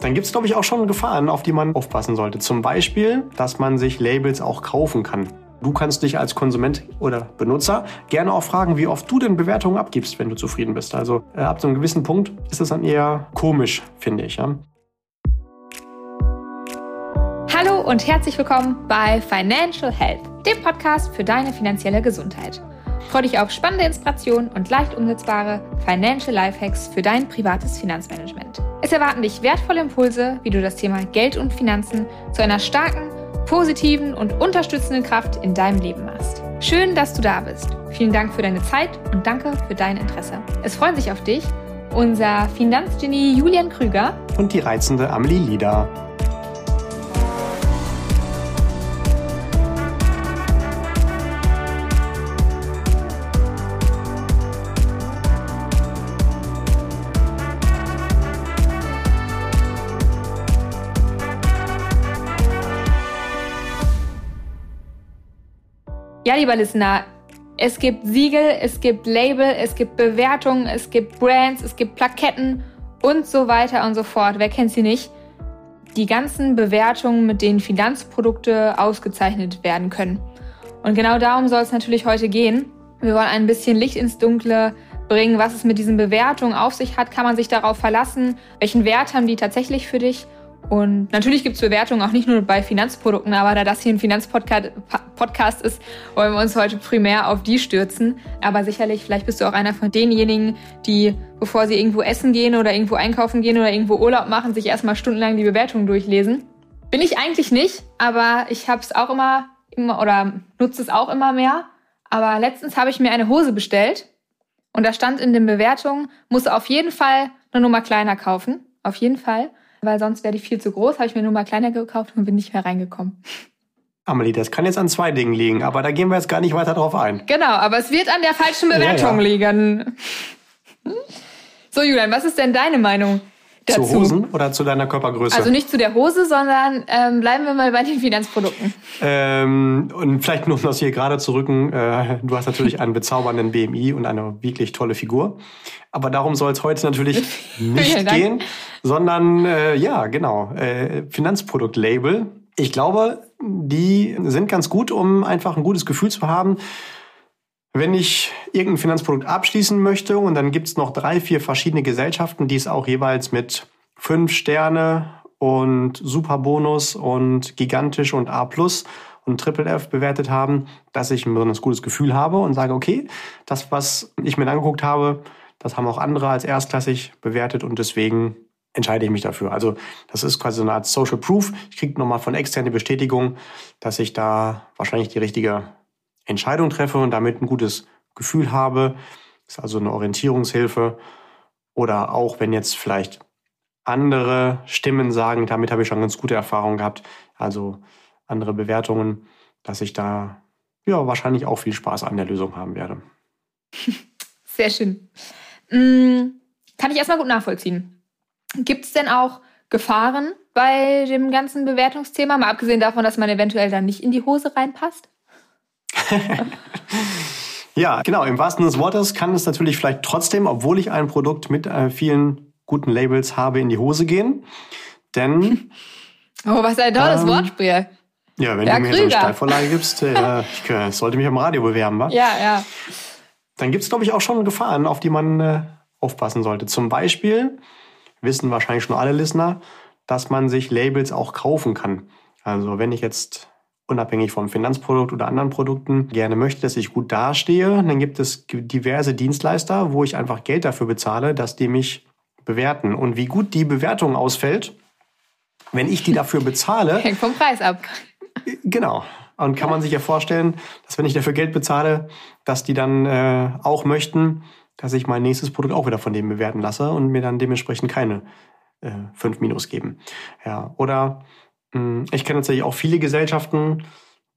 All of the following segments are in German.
Dann gibt es, glaube ich, auch schon Gefahren, auf die man aufpassen sollte. Zum Beispiel, dass man sich Labels auch kaufen kann. Du kannst dich als Konsument oder Benutzer gerne auch fragen, wie oft du denn Bewertungen abgibst, wenn du zufrieden bist. Also äh, ab so einem gewissen Punkt ist das dann eher komisch, finde ich. Ja? Hallo und herzlich willkommen bei Financial Health, dem Podcast für deine finanzielle Gesundheit. Freue dich auf spannende Inspirationen und leicht umsetzbare Financial Lifehacks für dein privates Finanzmanagement. Es erwarten dich wertvolle Impulse, wie du das Thema Geld und Finanzen zu einer starken, positiven und unterstützenden Kraft in deinem Leben machst. Schön, dass du da bist. Vielen Dank für deine Zeit und danke für dein Interesse. Es freuen sich auf dich unser Finanzgenie Julian Krüger und die reizende Amelie Lieder. Lieber Listener, es gibt Siegel, es gibt Label, es gibt Bewertungen, es gibt Brands, es gibt Plaketten und so weiter und so fort. Wer kennt sie nicht? Die ganzen Bewertungen, mit denen Finanzprodukte ausgezeichnet werden können. Und genau darum soll es natürlich heute gehen. Wir wollen ein bisschen Licht ins Dunkle bringen, was es mit diesen Bewertungen auf sich hat. Kann man sich darauf verlassen? Welchen Wert haben die tatsächlich für dich? Und natürlich gibt es Bewertungen auch nicht nur bei Finanzprodukten, aber da das hier ein Finanzpodcast ist, wollen wir uns heute primär auf die stürzen. Aber sicherlich, vielleicht bist du auch einer von denjenigen, die, bevor sie irgendwo essen gehen oder irgendwo einkaufen gehen oder irgendwo Urlaub machen, sich erstmal stundenlang die Bewertungen durchlesen. Bin ich eigentlich nicht, aber ich habe es auch immer, immer oder nutze es auch immer mehr. Aber letztens habe ich mir eine Hose bestellt und da stand in den Bewertungen, muss auf jeden Fall eine Nummer kleiner kaufen. Auf jeden Fall weil sonst wäre die viel zu groß. Habe ich mir nur mal kleiner gekauft und bin nicht mehr reingekommen. Amelie, das kann jetzt an zwei Dingen liegen, aber da gehen wir jetzt gar nicht weiter drauf ein. Genau, aber es wird an der falschen Bewertung ja, ja. liegen. So, Julian, was ist denn deine Meinung dazu? Zu Hosen oder zu deiner Körpergröße? Also nicht zu der Hose, sondern ähm, bleiben wir mal bei den Finanzprodukten. Ähm, und vielleicht nur um das hier gerade zu rücken, äh, du hast natürlich einen bezaubernden BMI und eine wirklich tolle Figur. Aber darum soll es heute natürlich nicht gehen, sondern äh, ja, genau, äh, Finanzproduktlabel. Ich glaube, die sind ganz gut, um einfach ein gutes Gefühl zu haben, wenn ich irgendein Finanzprodukt abschließen möchte und dann gibt's noch drei, vier verschiedene Gesellschaften, die es auch jeweils mit fünf Sterne und Superbonus und gigantisch und A plus und Triple F bewertet haben, dass ich ein besonders gutes Gefühl habe und sage, okay, das, was ich mir angeguckt habe, das haben auch andere als erstklassig bewertet und deswegen entscheide ich mich dafür. Also das ist quasi so eine Art Social Proof. Ich kriege nochmal von externe Bestätigung, dass ich da wahrscheinlich die richtige Entscheidung treffe und damit ein gutes Gefühl habe. Ist also eine Orientierungshilfe. Oder auch wenn jetzt vielleicht andere Stimmen sagen, damit habe ich schon ganz gute Erfahrungen gehabt, also andere Bewertungen, dass ich da ja wahrscheinlich auch viel Spaß an der Lösung haben werde. Sehr schön. Mm, kann ich erstmal gut nachvollziehen. Gibt es denn auch Gefahren bei dem ganzen Bewertungsthema, mal abgesehen davon, dass man eventuell dann nicht in die Hose reinpasst? Ja, genau. Im wahrsten Sinne des Wortes kann es natürlich vielleicht trotzdem, obwohl ich ein Produkt mit äh, vielen guten Labels habe, in die Hose gehen. Denn. Oh, was ein tolles ähm, Wortspiel. Ja, wenn ja, du mir Krüger. so eine Steilvorlage gibst, äh, ich äh, sollte mich am Radio bewerben, wa? Ja, ja. Dann gibt es, glaube ich, auch schon Gefahren, auf die man äh, aufpassen sollte. Zum Beispiel wissen wahrscheinlich schon alle Listener, dass man sich Labels auch kaufen kann. Also wenn ich jetzt unabhängig vom Finanzprodukt oder anderen Produkten gerne möchte, dass ich gut dastehe, dann gibt es diverse Dienstleister, wo ich einfach Geld dafür bezahle, dass die mich bewerten. Und wie gut die Bewertung ausfällt, wenn ich die dafür bezahle. Hängt vom Preis ab. Genau. Und kann man sich ja vorstellen, dass wenn ich dafür Geld bezahle, dass die dann äh, auch möchten, dass ich mein nächstes Produkt auch wieder von dem bewerten lasse und mir dann dementsprechend keine äh, fünf Minus geben. Ja. Oder ich kenne tatsächlich auch viele Gesellschaften,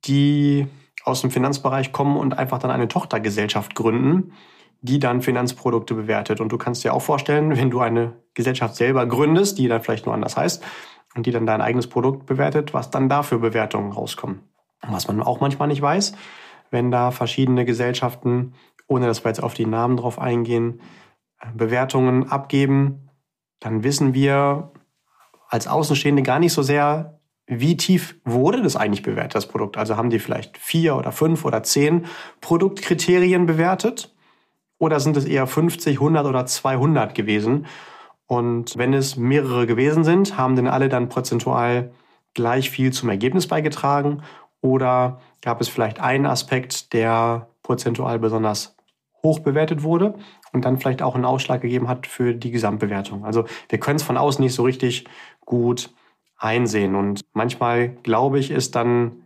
die aus dem Finanzbereich kommen und einfach dann eine Tochtergesellschaft gründen, die dann Finanzprodukte bewertet. Und du kannst dir auch vorstellen, wenn du eine Gesellschaft selber gründest, die dann vielleicht nur anders heißt, und die dann dein eigenes Produkt bewertet, was dann da für Bewertungen rauskommen. Was man auch manchmal nicht weiß, wenn da verschiedene Gesellschaften, ohne dass wir jetzt auf die Namen drauf eingehen, Bewertungen abgeben, dann wissen wir als Außenstehende gar nicht so sehr, wie tief wurde das eigentlich bewertet, das Produkt. Also haben die vielleicht vier oder fünf oder zehn Produktkriterien bewertet? Oder sind es eher 50, 100 oder 200 gewesen? Und wenn es mehrere gewesen sind, haben denn alle dann prozentual gleich viel zum Ergebnis beigetragen? Oder gab es vielleicht einen Aspekt, der prozentual besonders hoch bewertet wurde und dann vielleicht auch einen Ausschlag gegeben hat für die Gesamtbewertung? Also wir können es von außen nicht so richtig gut einsehen. Und manchmal, glaube ich, ist dann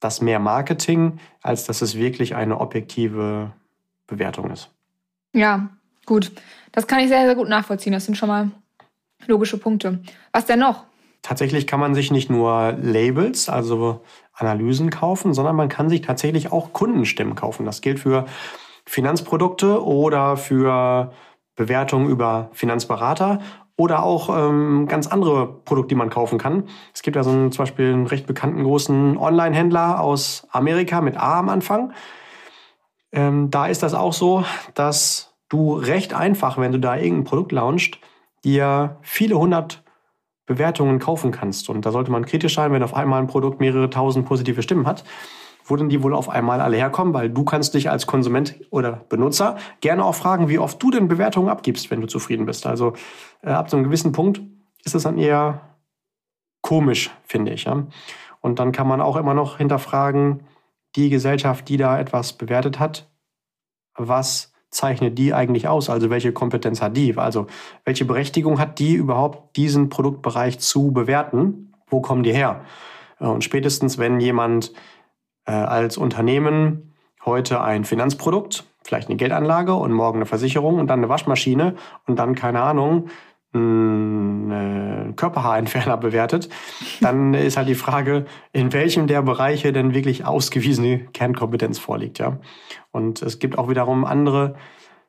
das mehr Marketing, als dass es wirklich eine objektive Bewertung ist. Ja, gut. Das kann ich sehr, sehr gut nachvollziehen. Das sind schon mal logische Punkte. Was denn noch? Tatsächlich kann man sich nicht nur Labels, also Analysen kaufen, sondern man kann sich tatsächlich auch Kundenstimmen kaufen. Das gilt für Finanzprodukte oder für Bewertungen über Finanzberater oder auch ähm, ganz andere Produkte, die man kaufen kann. Es gibt ja so einen, zum Beispiel einen recht bekannten großen Online-Händler aus Amerika mit A am Anfang. Ähm, da ist das auch so, dass du recht einfach, wenn du da irgendein Produkt launchst, dir viele hundert Bewertungen kaufen kannst. Und da sollte man kritisch sein, wenn auf einmal ein Produkt mehrere tausend positive Stimmen hat wo denn die wohl auf einmal alle herkommen, weil du kannst dich als Konsument oder Benutzer gerne auch fragen, wie oft du denn Bewertungen abgibst, wenn du zufrieden bist. Also äh, ab so einem gewissen Punkt ist es dann eher komisch, finde ich. Ja? Und dann kann man auch immer noch hinterfragen, die Gesellschaft, die da etwas bewertet hat, was zeichnet die eigentlich aus? Also welche Kompetenz hat die? Also welche Berechtigung hat die überhaupt, diesen Produktbereich zu bewerten? Wo kommen die her? Und spätestens, wenn jemand äh, als Unternehmen heute ein Finanzprodukt, vielleicht eine Geldanlage und morgen eine Versicherung und dann eine Waschmaschine und dann, keine Ahnung, einen Körperhaarentferner bewertet, dann ist halt die Frage, in welchem der Bereiche denn wirklich ausgewiesene Kernkompetenz vorliegt. Ja? Und es gibt auch wiederum andere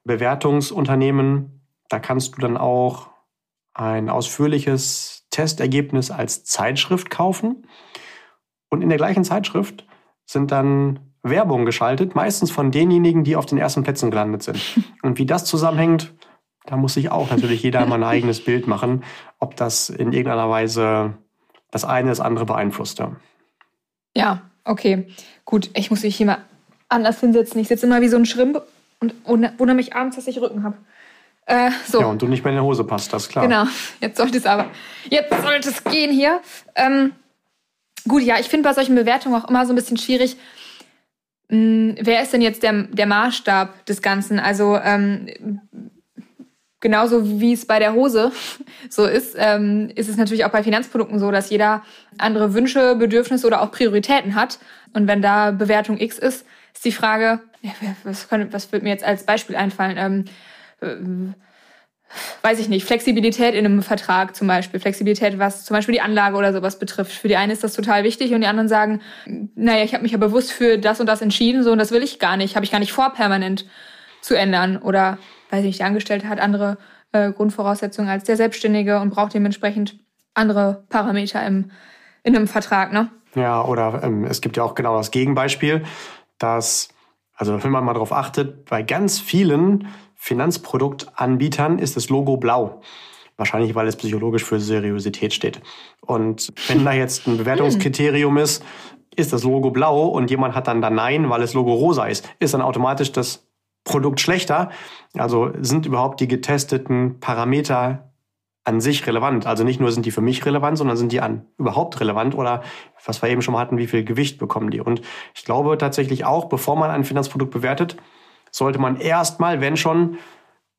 Bewertungsunternehmen, da kannst du dann auch ein ausführliches Testergebnis als Zeitschrift kaufen. Und in der gleichen Zeitschrift sind dann Werbung geschaltet, meistens von denjenigen, die auf den ersten Plätzen gelandet sind. Und wie das zusammenhängt, da muss sich auch natürlich jeder mal ein eigenes Bild machen, ob das in irgendeiner Weise das eine das andere beeinflusst. Ja, okay. Gut, ich muss mich hier mal anders hinsetzen. Ich sitze immer wie so ein Schrimp und wundere mich abends, dass ich Rücken habe. Äh, so. Ja, und du nicht mehr in der Hose passt, das ist klar. Genau, jetzt sollte es aber. Jetzt sollte es gehen hier. Ähm, Gut, ja, ich finde bei solchen Bewertungen auch immer so ein bisschen schwierig. Mh, hm, wer ist denn jetzt der, der Maßstab des Ganzen? Also ähm, genauso wie es bei der Hose so ist, ähm, ist es natürlich auch bei Finanzprodukten so, dass jeder andere Wünsche, Bedürfnisse oder auch Prioritäten hat. Und wenn da Bewertung X ist, ist die Frage, was, können, was wird mir jetzt als Beispiel einfallen? Ähm, weiß ich nicht, Flexibilität in einem Vertrag zum Beispiel, Flexibilität, was zum Beispiel die Anlage oder sowas betrifft. Für die einen ist das total wichtig und die anderen sagen, naja, ich habe mich ja bewusst für das und das entschieden, so und das will ich gar nicht, habe ich gar nicht vor, permanent zu ändern. Oder, weiß ich nicht, der Angestellte hat andere äh, Grundvoraussetzungen als der Selbstständige und braucht dementsprechend andere Parameter im, in einem Vertrag, ne? Ja, oder ähm, es gibt ja auch genau das Gegenbeispiel, dass, also wenn man mal darauf achtet, bei ganz vielen Finanzproduktanbietern ist das Logo blau. Wahrscheinlich, weil es psychologisch für Seriosität steht. Und wenn da jetzt ein Bewertungskriterium ist, ist das Logo blau und jemand hat dann da Nein, weil das Logo rosa ist, ist dann automatisch das Produkt schlechter. Also sind überhaupt die getesteten Parameter an sich relevant? Also nicht nur sind die für mich relevant, sondern sind die an überhaupt relevant oder was wir eben schon mal hatten, wie viel Gewicht bekommen die? Und ich glaube tatsächlich auch, bevor man ein Finanzprodukt bewertet, sollte man erstmal, wenn schon,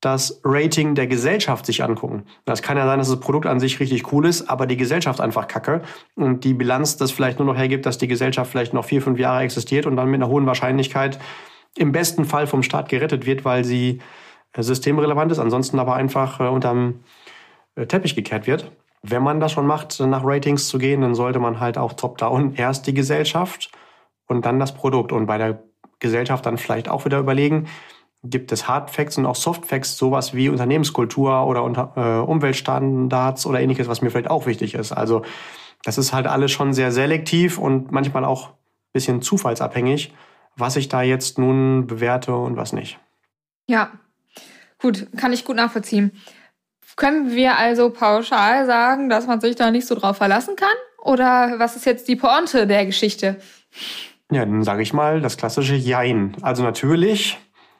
das Rating der Gesellschaft sich angucken. Das kann ja sein, dass das Produkt an sich richtig cool ist, aber die Gesellschaft einfach kacke und die Bilanz das vielleicht nur noch hergibt, dass die Gesellschaft vielleicht noch vier, fünf Jahre existiert und dann mit einer hohen Wahrscheinlichkeit im besten Fall vom Staat gerettet wird, weil sie äh, systemrelevant ist, ansonsten aber einfach äh, unterm äh, Teppich gekehrt wird. Wenn man das schon macht, nach Ratings zu gehen, dann sollte man halt auch top-down erst die Gesellschaft und dann das Produkt. Und bei der Gesellschaft dann vielleicht auch wieder überlegen, gibt es Hard Facts und auch Soft Facts, sowas wie Unternehmenskultur oder unter, äh, Umweltstandards oder ähnliches, was mir vielleicht auch wichtig ist. Also das ist halt alles schon sehr selektiv und manchmal auch ein bisschen zufallsabhängig, was ich da jetzt nun bewerte und was nicht. Ja, gut, kann ich gut nachvollziehen. Können wir also pauschal sagen, dass man sich da nicht so drauf verlassen kann? Oder was ist jetzt die Pointe der Geschichte? Ja, dann sage ich mal das klassische Jein. Also natürlich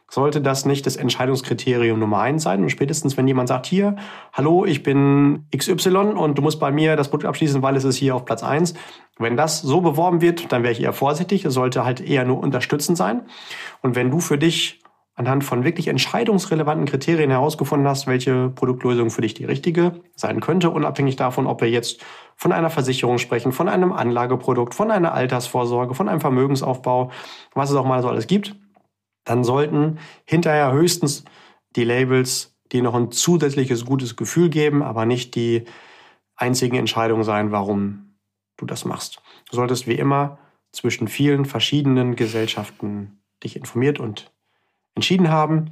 sollte das nicht das Entscheidungskriterium Nummer eins sein. Und spätestens, wenn jemand sagt, hier, hallo, ich bin XY und du musst bei mir das Produkt abschließen, weil es ist hier auf Platz eins. Wenn das so beworben wird, dann wäre ich eher vorsichtig. Es sollte halt eher nur unterstützend sein. Und wenn du für dich anhand von wirklich entscheidungsrelevanten Kriterien herausgefunden hast, welche Produktlösung für dich die richtige sein könnte, unabhängig davon, ob wir jetzt von einer Versicherung sprechen, von einem Anlageprodukt, von einer Altersvorsorge, von einem Vermögensaufbau, was es auch mal so alles gibt, dann sollten hinterher höchstens die Labels dir noch ein zusätzliches gutes Gefühl geben, aber nicht die einzigen Entscheidungen sein, warum du das machst. Du solltest wie immer zwischen vielen verschiedenen Gesellschaften dich informiert und entschieden haben.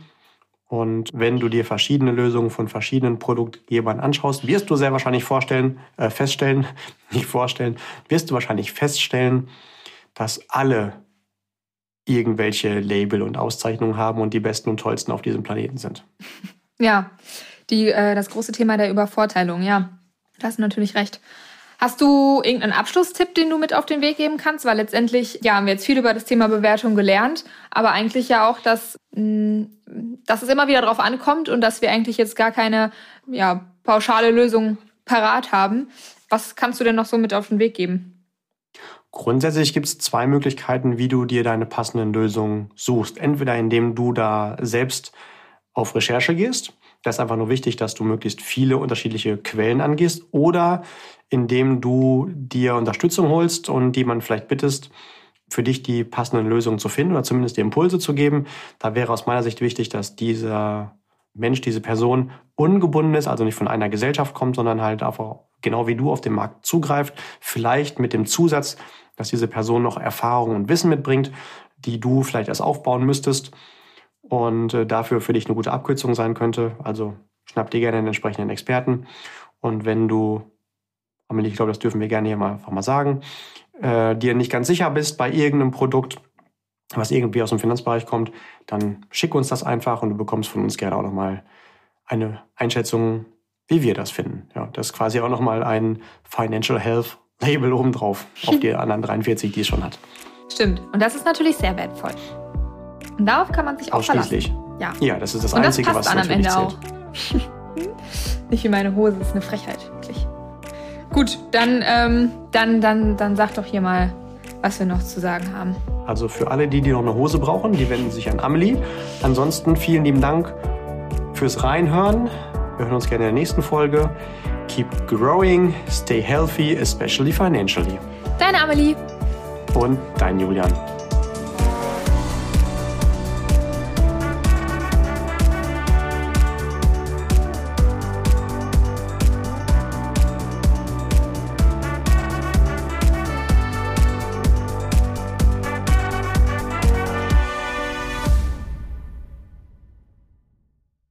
Und wenn du dir verschiedene Lösungen von verschiedenen Produktgebern anschaust, wirst du sehr wahrscheinlich vorstellen, äh, feststellen, nicht vorstellen, wirst du wahrscheinlich feststellen, dass alle irgendwelche Label und Auszeichnungen haben und die besten und tollsten auf diesem Planeten sind. Ja, die, äh, das große Thema der Übervorteilung, ja. Da hast du natürlich recht. Hast du irgendeinen Abschlusstipp, den du mit auf den Weg geben kannst? Weil letztendlich, ja, haben wir jetzt viel über das Thema Bewertung gelernt, aber eigentlich ja auch, dass, mm, dass es immer wieder darauf ankommt und dass wir eigentlich jetzt gar keine ja, pauschale Lösung parat haben. Was kannst du denn noch so mit auf den Weg geben? Grundsätzlich gibt es zwei Möglichkeiten, wie du dir deine passenden Lösungen suchst. Entweder indem du da selbst auf Recherche gehst. Das ist einfach nur wichtig, dass du möglichst viele unterschiedliche Quellen angehst. Oder indem du dir Unterstützung holst und jemand vielleicht bittest, für dich die passenden Lösungen zu finden oder zumindest die Impulse zu geben. Da wäre aus meiner Sicht wichtig, dass dieser Mensch, diese Person ungebunden ist, also nicht von einer Gesellschaft kommt, sondern halt einfach genau wie du auf den Markt zugreift. Vielleicht mit dem Zusatz, dass diese Person noch Erfahrung und Wissen mitbringt, die du vielleicht erst aufbauen müsstest und äh, dafür für dich eine gute Abkürzung sein könnte. Also schnapp dir gerne einen entsprechenden Experten. Und wenn du, Amelie, ich glaube, das dürfen wir gerne hier mal einfach mal sagen, äh, dir nicht ganz sicher bist bei irgendeinem Produkt, was irgendwie aus dem Finanzbereich kommt, dann schick uns das einfach und du bekommst von uns gerne auch nochmal eine Einschätzung, wie wir das finden. Ja, das ist quasi auch nochmal ein Financial Health Label obendrauf auf die anderen 43, die es schon hat. Stimmt. Und das ist natürlich sehr wertvoll. Und darauf kann man sich auch Ausschließlich. verlassen. Ja. ja, das ist das Und Einzige, das passt was dann am Ende zählt. auch. Nicht wie meine Hose, das ist eine Frechheit, wirklich. Gut, dann, ähm, dann, dann, dann sag doch hier mal, was wir noch zu sagen haben. Also für alle, die, die noch eine Hose brauchen, die wenden sich an Amelie. Ansonsten vielen lieben Dank fürs Reinhören. Wir hören uns gerne in der nächsten Folge. Keep growing, stay healthy, especially financially. Deine Amelie. Und dein Julian.